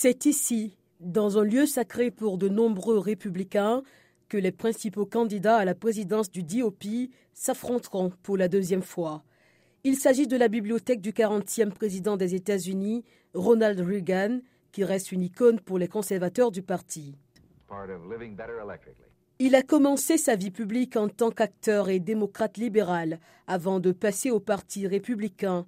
C'est ici, dans un lieu sacré pour de nombreux républicains, que les principaux candidats à la présidence du DOP s'affronteront pour la deuxième fois. Il s'agit de la bibliothèque du 40e président des États-Unis, Ronald Reagan, qui reste une icône pour les conservateurs du parti. Il a commencé sa vie publique en tant qu'acteur et démocrate libéral avant de passer au Parti républicain.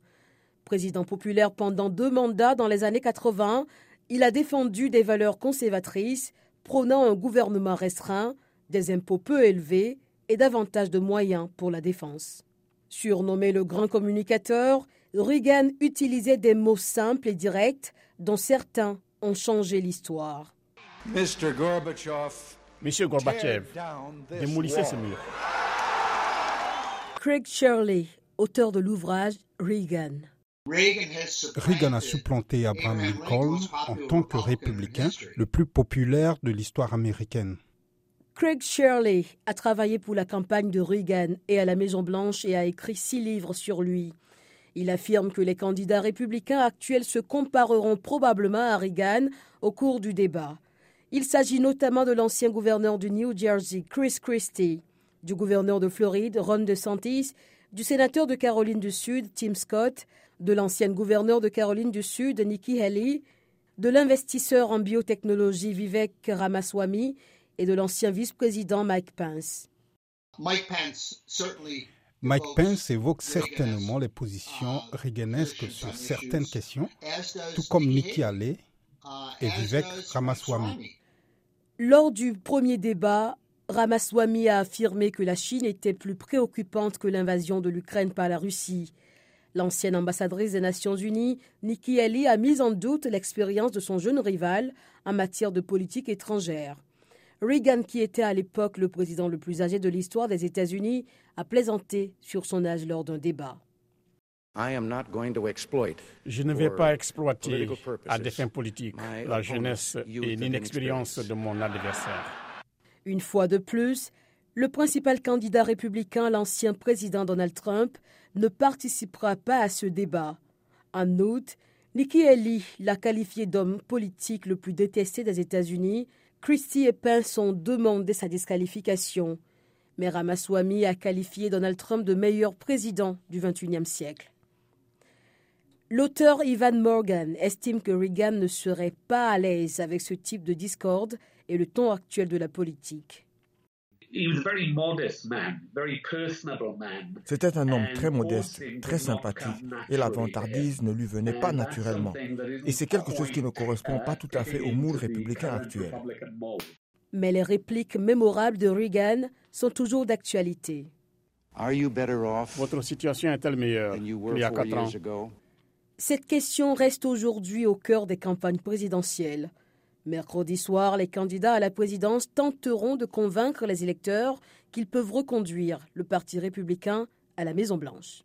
Président populaire pendant deux mandats dans les années 80, il a défendu des valeurs conservatrices, prônant un gouvernement restreint, des impôts peu élevés et davantage de moyens pour la défense. Surnommé le grand communicateur, Reagan utilisait des mots simples et directs dont certains ont changé l'histoire. Monsieur Gorbatchev, démolissez ce mur. Craig Shirley, auteur de l'ouvrage Reagan. Reagan a supplanté Abraham Lincoln en tant que républicain le plus populaire de l'histoire américaine. Craig Shirley a travaillé pour la campagne de Reagan et à la Maison-Blanche et a écrit six livres sur lui. Il affirme que les candidats républicains actuels se compareront probablement à Reagan au cours du débat. Il s'agit notamment de l'ancien gouverneur du New Jersey, Chris Christie, du gouverneur de Floride, Ron DeSantis, du sénateur de Caroline du Sud, Tim Scott, de l'ancienne gouverneure de Caroline du Sud, Nikki Haley, de l'investisseur en biotechnologie Vivek Ramaswamy et de l'ancien vice-président Mike Pence. Mike Pence évoque certainement les positions reaganesques sur certaines questions, tout comme Nikki Haley et Vivek Ramaswamy. Lors du premier débat, Ramaswamy a affirmé que la Chine était plus préoccupante que l'invasion de l'Ukraine par la Russie. L'ancienne ambassadrice des Nations Unies, Nikki Haley, a mis en doute l'expérience de son jeune rival en matière de politique étrangère. Reagan, qui était à l'époque le président le plus âgé de l'histoire des États-Unis, a plaisanté sur son âge lors d'un débat. Je ne vais pas exploiter à des fins politiques la jeunesse et l'inexpérience de mon adversaire. Une fois de plus, le principal candidat républicain, l'ancien président Donald Trump, ne participera pas à ce débat. En outre, Nikki Haley l'a qualifié d'homme politique le plus détesté des États-Unis Christie et Pence ont demandé sa disqualification. Mais Ramaswamy a qualifié Donald Trump de meilleur président du XXIe siècle. L'auteur Ivan Morgan estime que Reagan ne serait pas à l'aise avec ce type de discorde et le ton actuel de la politique. C'était un homme très modeste, très sympathique, et la vantardise ne lui venait pas naturellement. Et c'est quelque chose qui ne correspond pas tout à fait au moule républicain actuel. Mais les répliques mémorables de Reagan sont toujours d'actualité. Votre situation est-elle meilleure qu'il y a quatre ans? Cette question reste aujourd'hui au cœur des campagnes présidentielles. Mercredi soir, les candidats à la présidence tenteront de convaincre les électeurs qu'ils peuvent reconduire le Parti républicain à la Maison-Blanche.